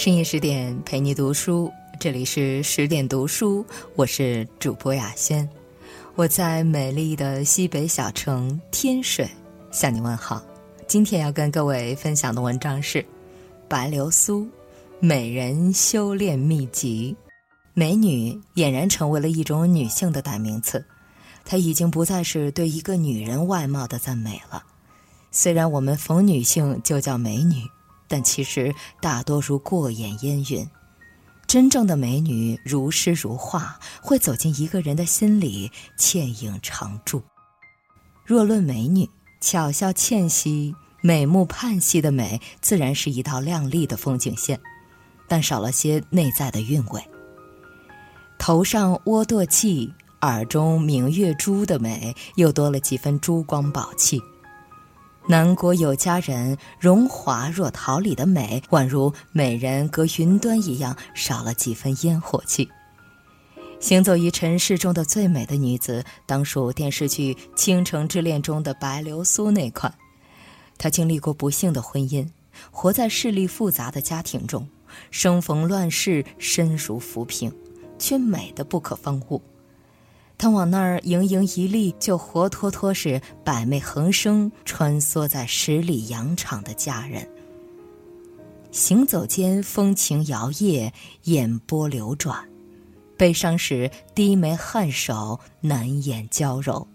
深夜十点陪你读书，这里是十点读书，我是主播雅轩，我在美丽的西北小城天水向你问好。今天要跟各位分享的文章是《白流苏美人修炼秘籍》。美女俨然成为了一种女性的代名词，它已经不再是对一个女人外貌的赞美了。虽然我们逢女性就叫美女。但其实大多如过眼烟云，真正的美女如诗如画，会走进一个人的心里，倩影常驻。若论美女，巧笑倩兮、美目盼兮的美，自然是一道亮丽的风景线，但少了些内在的韵味。头上窝堕髻，耳中明月珠的美，又多了几分珠光宝气。南国有佳人，荣华若桃李的美，宛如美人隔云端一样，少了几分烟火气。行走于尘世中的最美的女子，当属电视剧《倾城之恋》中的白流苏那款。她经历过不幸的婚姻，活在势力复杂的家庭中，生逢乱世，身如浮萍，却美得不可方物。他往那儿盈盈一立，就活脱脱是百媚横生、穿梭在十里洋场的佳人。行走间风情摇曳，眼波流转；悲伤时低眉颔首，难掩娇柔；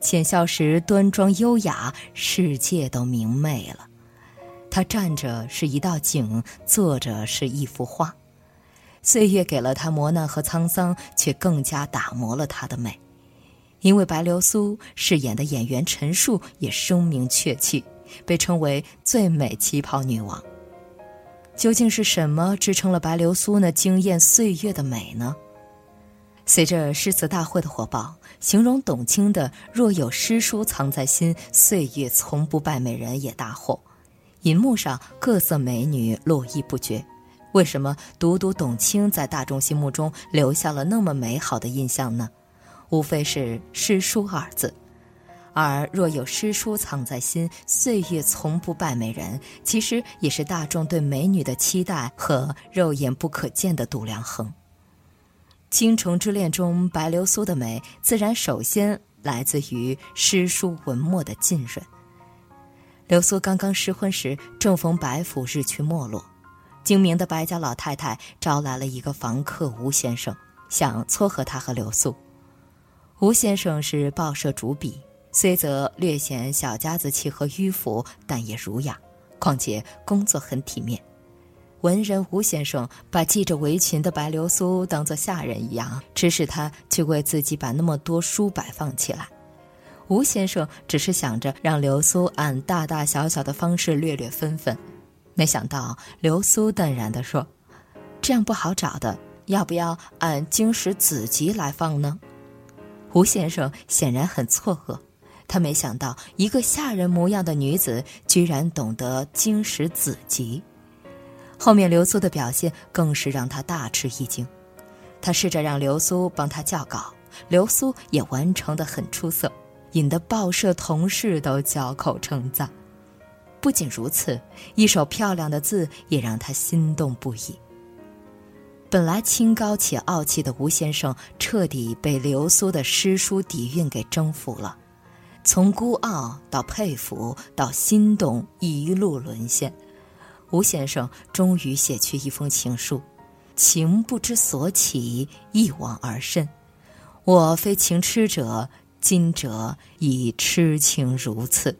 浅笑时端庄优雅，世界都明媚了。他站着是一道景，坐着是一幅画。岁月给了她磨难和沧桑，却更加打磨了她的美。因为白流苏饰演的演员陈数也声名鹊起，被称为最美旗袍女王。究竟是什么支撑了白流苏那惊艳岁月的美呢？随着诗词大会的火爆，形容董卿的“若有诗书藏在心，岁月从不败美人”也大火，银幕上各色美女络绎不绝。为什么独独董卿在大众心目中留下了那么美好的印象呢？无非是“诗书”二字，而若有诗书藏在心，岁月从不败美人。其实也是大众对美女的期待和肉眼不可见的度量衡。《倾城之恋》中白流苏的美，自然首先来自于诗书文墨的浸润。流苏刚刚失婚时，正逢白府日趋没落。精明的白家老太太招来了一个房客吴先生，想撮合他和刘素。吴先生是报社主笔，虽则略显小家子气和迂腐，但也儒雅，况且工作很体面。文人吴先生把系着围裙的白流苏当作下人一样，指使他去为自己把那么多书摆放起来。吴先生只是想着让流苏按大大小小的方式略略分分。没想到流苏淡然地说：“这样不好找的，要不要按经史子集来放呢？”吴先生显然很错愕，他没想到一个下人模样的女子居然懂得经史子集。后面流苏的表现更是让他大吃一惊，他试着让流苏帮他校稿，流苏也完成的很出色，引得报社同事都交口称赞。不仅如此，一手漂亮的字也让他心动不已。本来清高且傲气的吴先生，彻底被流苏的诗书底蕴给征服了，从孤傲到佩服到心动，一路沦陷。吴先生终于写去一封情书：“情不知所起，一往而深。我非情痴者，今者已痴情如此。”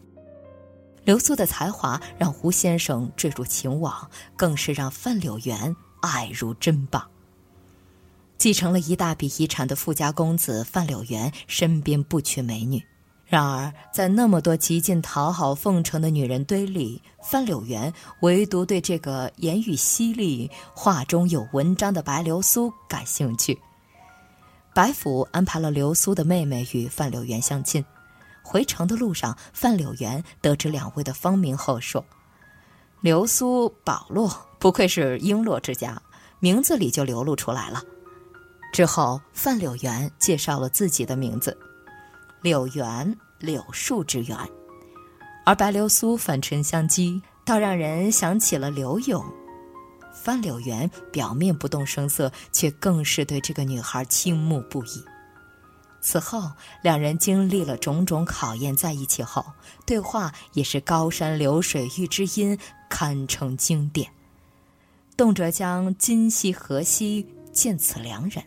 流苏的才华让胡先生坠入情网，更是让范柳原爱如珍宝。继承了一大笔遗产的富家公子范柳原身边不缺美女，然而在那么多极尽讨好奉承的女人堆里，范柳原唯独对这个言语犀利、话中有文章的白流苏感兴趣。白府安排了流苏的妹妹与范柳原相亲。回城的路上，范柳原得知两位的芳名后说：“流苏宝洛不愧是璎珞之家，名字里就流露出来了。”之后，范柳原介绍了自己的名字：“柳原，柳树之原。”而白流苏反唇相讥，倒让人想起了柳永。范柳原表面不动声色，却更是对这个女孩倾慕不已。此后，两人经历了种种考验，在一起后，对话也是高山流水遇知音，堪称经典。动辄将“今夕何夕，见此良人”，“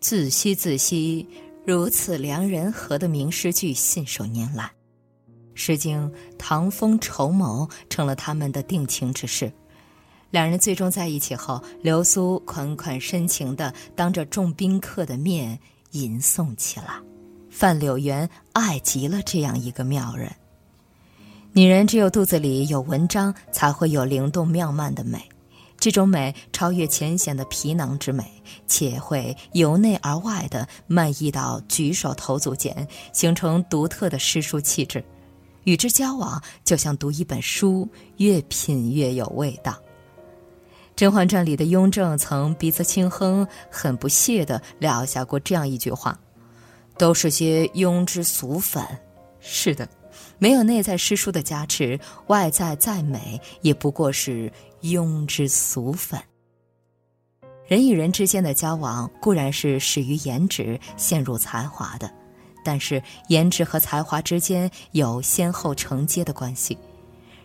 自惜自惜，如此良人何”的名诗句信手拈来，《诗经》唐风绸缪成了他们的定情之事。两人最终在一起后，流苏款款深情的当着众宾客的面吟诵起来。范柳原爱极了这样一个妙人。女人只有肚子里有文章，才会有灵动妙曼的美。这种美超越浅显的皮囊之美，且会由内而外的漫溢到举手投足间，形成独特的诗书气质。与之交往，就像读一本书，越品越有味道。《甄嬛传》里的雍正曾鼻子轻哼，很不屑地撂下过这样一句话：“都是些庸脂俗粉。”是的。没有内在诗书的加持，外在再美也不过是庸脂俗粉。人与人之间的交往固然是始于颜值，陷入才华的，但是颜值和才华之间有先后承接的关系，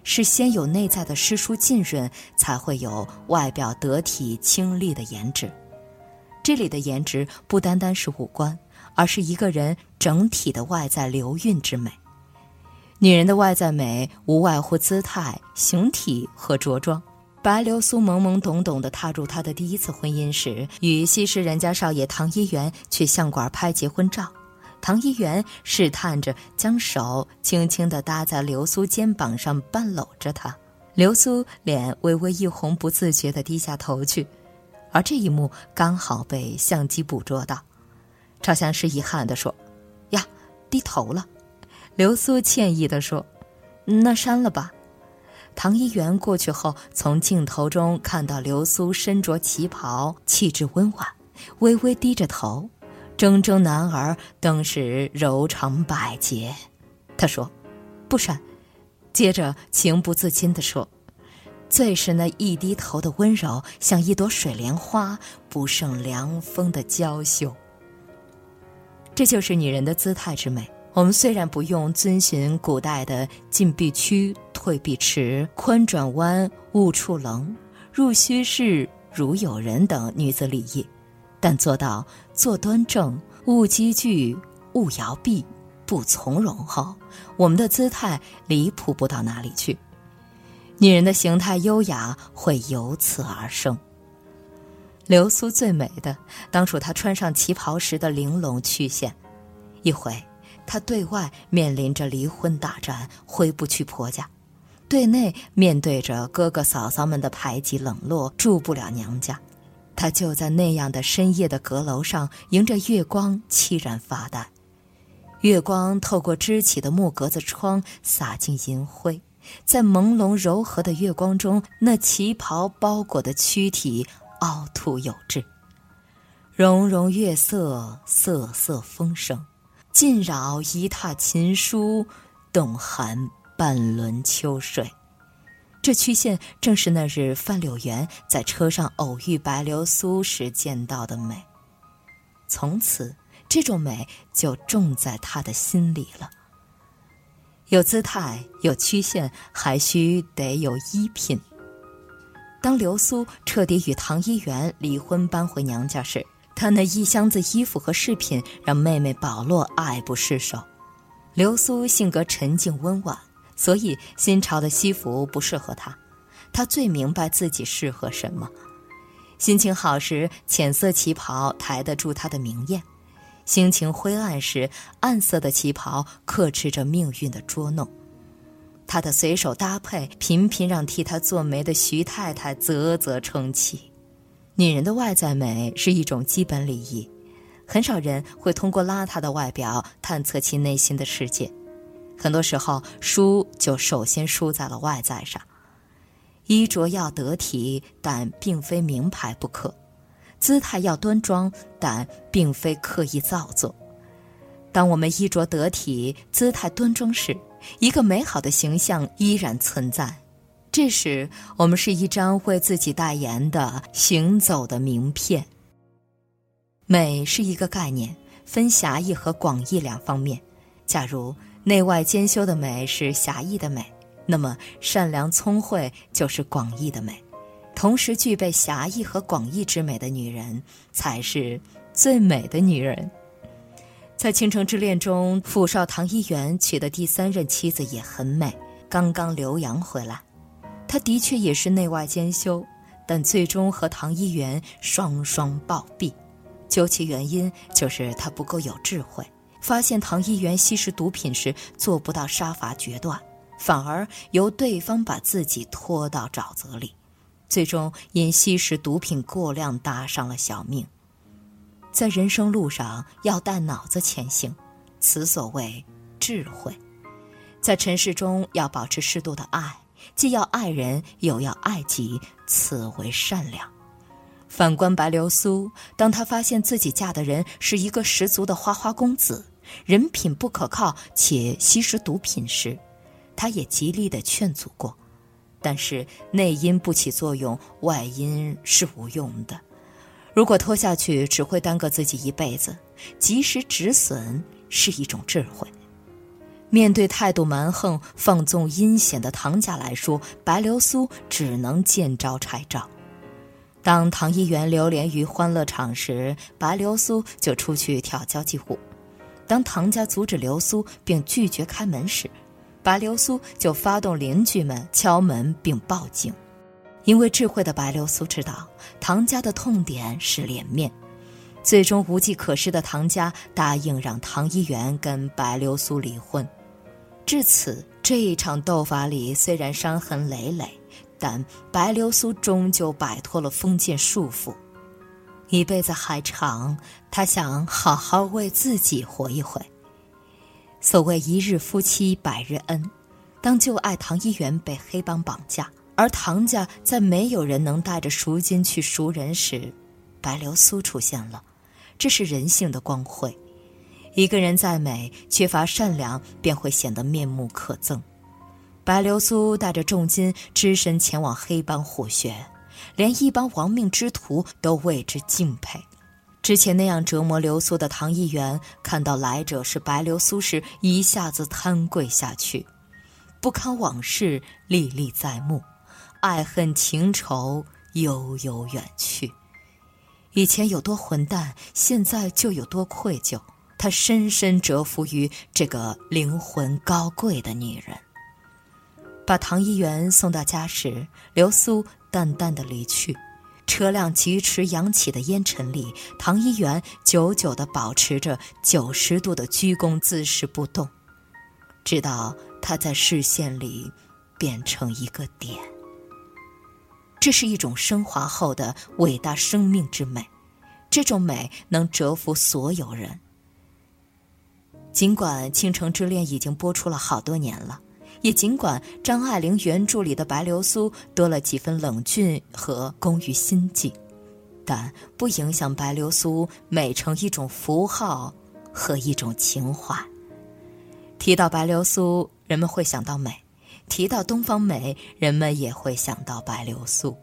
是先有内在的诗书浸润，才会有外表得体清丽的颜值。这里的颜值不单单是五官，而是一个人整体的外在流韵之美。女人的外在美无外乎姿态、形体和着装。白流苏懵懵懂懂地踏入她的第一次婚姻时，与西施人家少爷唐一元去相馆拍结婚照。唐一元试探着将手轻轻地搭在流苏肩膀上，半搂着她。流苏脸微微一红，不自觉地低下头去。而这一幕刚好被相机捕捉到。照相师遗憾地说：“呀，低头了。”流苏歉意地说：“那删了吧。”唐一元过去后，从镜头中看到流苏身着旗袍，气质温婉，微微低着头，铮铮男儿登时柔肠百结。他说：“不删。”接着情不自禁地说：“最是那一低头的温柔，像一朵水莲花，不胜凉风的娇羞。这就是女人的姿态之美。”我们虽然不用遵循古代的进必趋、退必迟、宽转弯、勿触棱、入须室、如有人等女子礼仪，但做到坐端正、勿积聚、勿摇臂、不从容后，我们的姿态离谱不到哪里去。女人的形态优雅会由此而生。流苏最美的，当属她穿上旗袍时的玲珑曲线。一回。她对外面临着离婚大战，回不去婆家；对内面对着哥哥嫂嫂们的排挤冷落，住不了娘家。他就在那样的深夜的阁楼上，迎着月光凄然发呆。月光透过支起的木格子窗，洒进银灰，在朦胧柔和的月光中，那旗袍包裹的躯体凹凸有致。融融月色，瑟瑟风声。尽扰一榻琴书，动寒半轮秋水。这曲线正是那日范柳原在车上偶遇白流苏时见到的美。从此，这种美就种在他的心里了。有姿态，有曲线，还需得有衣品。当流苏彻底与唐一元离婚，搬回娘家时。他那一箱子衣服和饰品让妹妹保罗爱不释手。流苏性格沉静温婉，所以新潮的西服不适合她。她最明白自己适合什么。心情好时，浅色旗袍抬得住她的明艳；心情灰暗时，暗色的旗袍克制着命运的捉弄。她的随手搭配，频频让替她做媒的徐太太啧啧称奇。女人的外在美是一种基本礼仪，很少人会通过邋遢的外表探测其内心的世界。很多时候，输就首先输在了外在上。衣着要得体，但并非名牌不可；姿态要端庄，但并非刻意造作。当我们衣着得体、姿态端庄时，一个美好的形象依然存在。这时我们是一张为自己代言的行走的名片。美是一个概念，分狭义和广义两方面。假如内外兼修的美是狭义的美，那么善良聪慧就是广义的美。同时具备狭义和广义之美的女人，才是最美的女人。在《倾城之恋》中，富少唐一元娶的第三任妻子也很美，刚刚留洋回来。她的确也是内外兼修，但最终和唐一元双双暴毙。究其原因，就是她不够有智慧，发现唐一元吸食毒品时做不到杀伐决断，反而由对方把自己拖到沼泽里。最终因吸食毒品过量，搭上了小命。在人生路上要带脑子前行，此所谓智慧。在尘世中要保持适度的爱，既要爱人，又要爱己，此为善良。反观白流苏，当她发现自己嫁的人是一个十足的花花公子，人品不可靠且吸食毒品时，他也极力的劝阻过。但是内因不起作用，外因是无用的。如果拖下去，只会耽搁自己一辈子。及时止损是一种智慧。面对态度蛮横、放纵阴险的唐家来说，白流苏只能见招拆招。当唐一元流连于欢乐场时，白流苏就出去跳交际舞；当唐家阻止流苏并拒绝开门时，白流苏就发动邻居们敲门并报警，因为智慧的白流苏知道唐家的痛点是脸面，最终无计可施的唐家答应让唐一元跟白流苏离婚。至此，这一场斗法里虽然伤痕累累，但白流苏终究摆脱了封建束缚。一辈子还长，他想好好为自己活一回。所谓一日夫妻百日恩，当旧爱唐一元被黑帮绑架，而唐家在没有人能带着赎金去赎人时，白流苏出现了。这是人性的光辉。一个人再美，缺乏善良便会显得面目可憎。白流苏带着重金只身前往黑帮虎穴，连一帮亡命之徒都为之敬佩。之前那样折磨流苏的唐议员，看到来者是白流苏时，一下子瘫跪下去，不堪往事历历在目，爱恨情仇悠悠远去。以前有多混蛋，现在就有多愧疚。他深深折服于这个灵魂高贵的女人。把唐一元送到家时，流苏淡淡的离去。车辆疾驰扬起的烟尘里，唐一元久久地保持着九十度的鞠躬姿势不动，直到他在视线里变成一个点。这是一种升华后的伟大生命之美，这种美能折服所有人。尽管《倾城之恋》已经播出了好多年了。也尽管张爱玲原著里的白流苏多了几分冷峻和工于心计，但不影响白流苏美成一种符号和一种情怀。提到白流苏，人们会想到美；提到东方美，人们也会想到白流苏。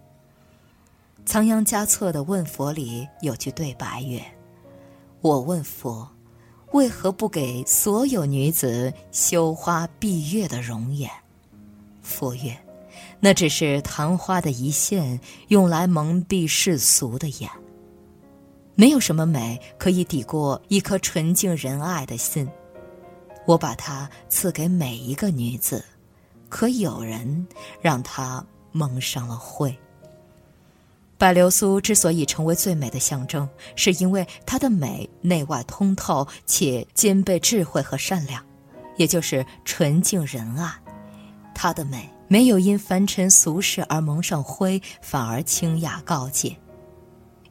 仓央嘉措的《问佛》里有句对白曰：“我问佛。”为何不给所有女子羞花闭月的容颜？佛曰：“那只是昙花的一现，用来蒙蔽世俗的眼。没有什么美可以抵过一颗纯净仁爱的心。我把它赐给每一个女子，可有人让她蒙上了慧。”白流苏之所以成为最美的象征，是因为她的美内外通透，且兼备智慧和善良，也就是纯净仁爱。她的美没有因凡尘俗世而蒙上灰，反而清雅高洁。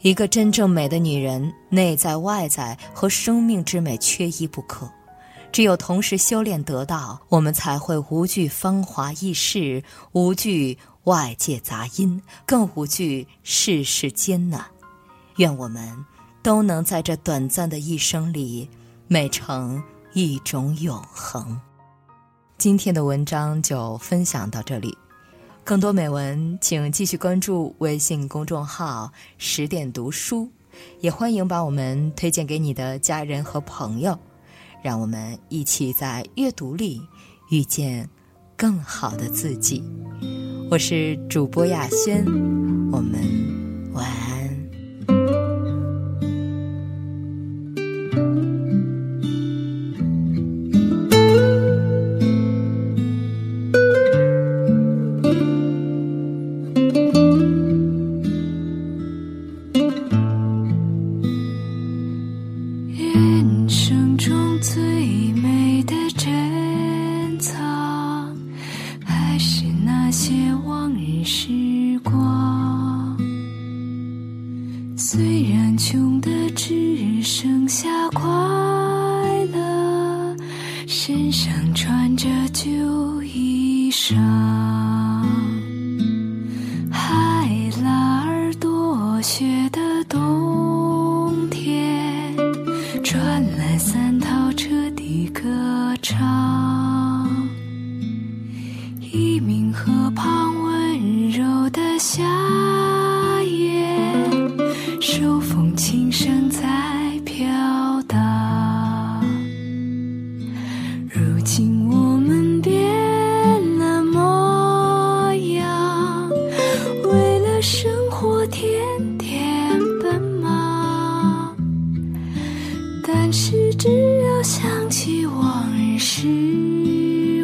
一个真正美的女人，内在外在和生命之美缺一不可。只有同时修炼得道，我们才会无惧芳华易逝，无惧。外界杂音，更无惧世事艰难。愿我们都能在这短暂的一生里，美成一种永恒。今天的文章就分享到这里。更多美文，请继续关注微信公众号“十点读书”，也欢迎把我们推荐给你的家人和朋友，让我们一起在阅读里遇见更好的自己。我是主播雅轩，我们晚安。虽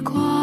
光，